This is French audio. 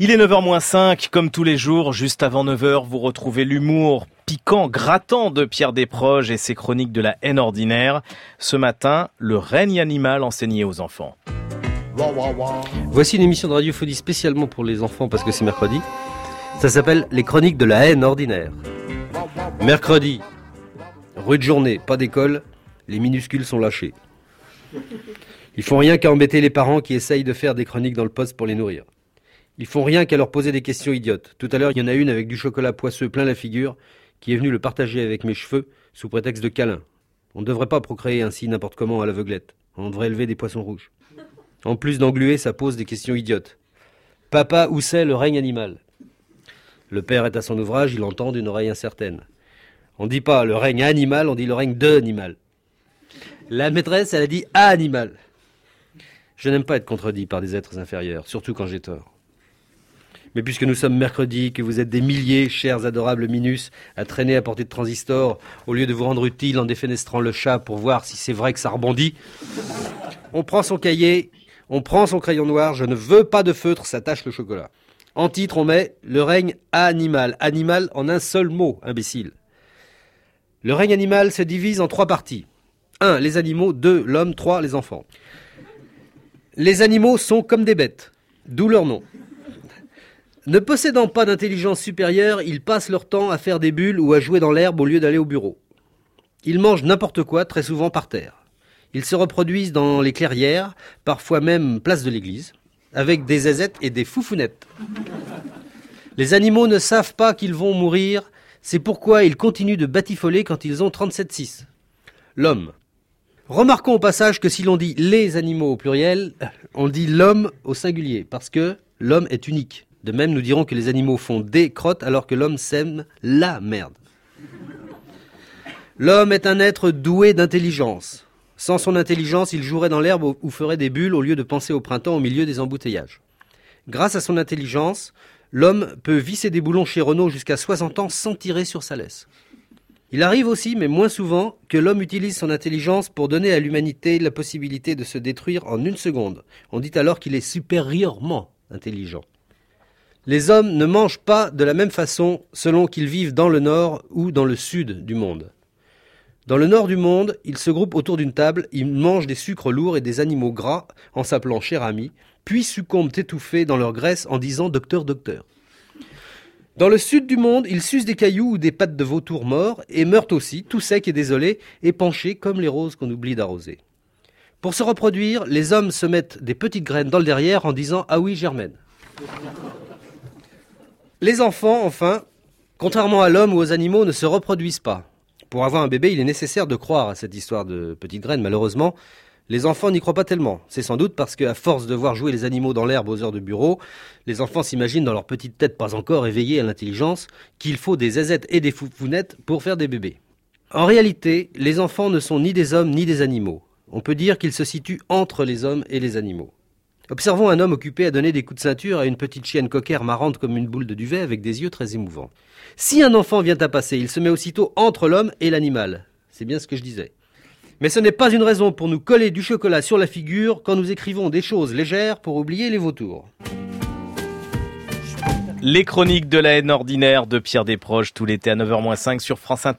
Il est 9h-5, comme tous les jours, juste avant 9h, vous retrouvez l'humour piquant, grattant de Pierre Desproges et ses chroniques de la haine ordinaire. Ce matin, le règne animal enseigné aux enfants. Voici une émission de radiophonie spécialement pour les enfants parce que c'est mercredi. Ça s'appelle Les chroniques de la haine ordinaire. Mercredi, rude journée, pas d'école, les minuscules sont lâchés. Ils font rien qu'à embêter les parents qui essayent de faire des chroniques dans le poste pour les nourrir. Ils font rien qu'à leur poser des questions idiotes. Tout à l'heure, il y en a une avec du chocolat poisseux plein la figure qui est venue le partager avec mes cheveux sous prétexte de câlin. On ne devrait pas procréer ainsi n'importe comment à l'aveuglette. On devrait élever des poissons rouges. En plus d'engluer, ça pose des questions idiotes. Papa, où c'est le règne animal? Le père est à son ouvrage, il entend d'une oreille incertaine. On ne dit pas le règne animal, on dit le règne de animal. La maîtresse, elle a dit animal. Je n'aime pas être contredit par des êtres inférieurs, surtout quand j'ai tort. Mais puisque nous sommes mercredi, que vous êtes des milliers, chers adorables minus, à traîner à portée de transistor, au lieu de vous rendre utile en défenestrant le chat pour voir si c'est vrai que ça rebondit, on prend son cahier, on prend son crayon noir, je ne veux pas de feutre, ça tâche le chocolat. En titre, on met le règne animal. Animal en un seul mot, imbécile. Le règne animal se divise en trois parties. 1. Les animaux. 2. L'homme. 3. Les enfants. Les animaux sont comme des bêtes, d'où leur nom. Ne possédant pas d'intelligence supérieure, ils passent leur temps à faire des bulles ou à jouer dans l'herbe au lieu d'aller au bureau. Ils mangent n'importe quoi, très souvent par terre. Ils se reproduisent dans les clairières, parfois même place de l'église, avec des aisettes et des foufounettes. Les animaux ne savent pas qu'ils vont mourir, c'est pourquoi ils continuent de batifoler quand ils ont 37,6. L'homme. Remarquons au passage que si l'on dit les animaux au pluriel, on dit l'homme au singulier, parce que l'homme est unique. De même, nous dirons que les animaux font des crottes alors que l'homme sème la merde. L'homme est un être doué d'intelligence. Sans son intelligence, il jouerait dans l'herbe ou ferait des bulles au lieu de penser au printemps au milieu des embouteillages. Grâce à son intelligence, l'homme peut visser des boulons chez Renault jusqu'à 60 ans sans tirer sur sa laisse. Il arrive aussi, mais moins souvent, que l'homme utilise son intelligence pour donner à l'humanité la possibilité de se détruire en une seconde. On dit alors qu'il est supérieurement intelligent. Les hommes ne mangent pas de la même façon selon qu'ils vivent dans le nord ou dans le sud du monde. Dans le nord du monde, ils se groupent autour d'une table, ils mangent des sucres lourds et des animaux gras en s'appelant cher ami, puis succombent étouffés dans leur graisse en disant docteur, docteur. Dans le sud du monde, ils sucent des cailloux ou des pattes de vautour morts et meurent aussi, tout secs et désolés, épanchés comme les roses qu'on oublie d'arroser. Pour se reproduire, les hommes se mettent des petites graines dans le derrière en disant Ah oui, germaine. Les enfants, enfin, contrairement à l'homme ou aux animaux, ne se reproduisent pas. Pour avoir un bébé, il est nécessaire de croire à cette histoire de petites graines. Malheureusement, les enfants n'y croient pas tellement. C'est sans doute parce qu'à force de voir jouer les animaux dans l'herbe aux heures de bureau, les enfants s'imaginent dans leur petite tête pas encore éveillée à l'intelligence qu'il faut des azettes et des foufounettes pour faire des bébés. En réalité, les enfants ne sont ni des hommes ni des animaux. On peut dire qu'ils se situent entre les hommes et les animaux. Observons un homme occupé à donner des coups de ceinture à une petite chienne coquère marrante comme une boule de duvet avec des yeux très émouvants. Si un enfant vient à passer, il se met aussitôt entre l'homme et l'animal. C'est bien ce que je disais. Mais ce n'est pas une raison pour nous coller du chocolat sur la figure quand nous écrivons des choses légères pour oublier les vautours. Les chroniques de la haine ordinaire de Pierre Desproges tout l'été à 9h-5 sur France Inter.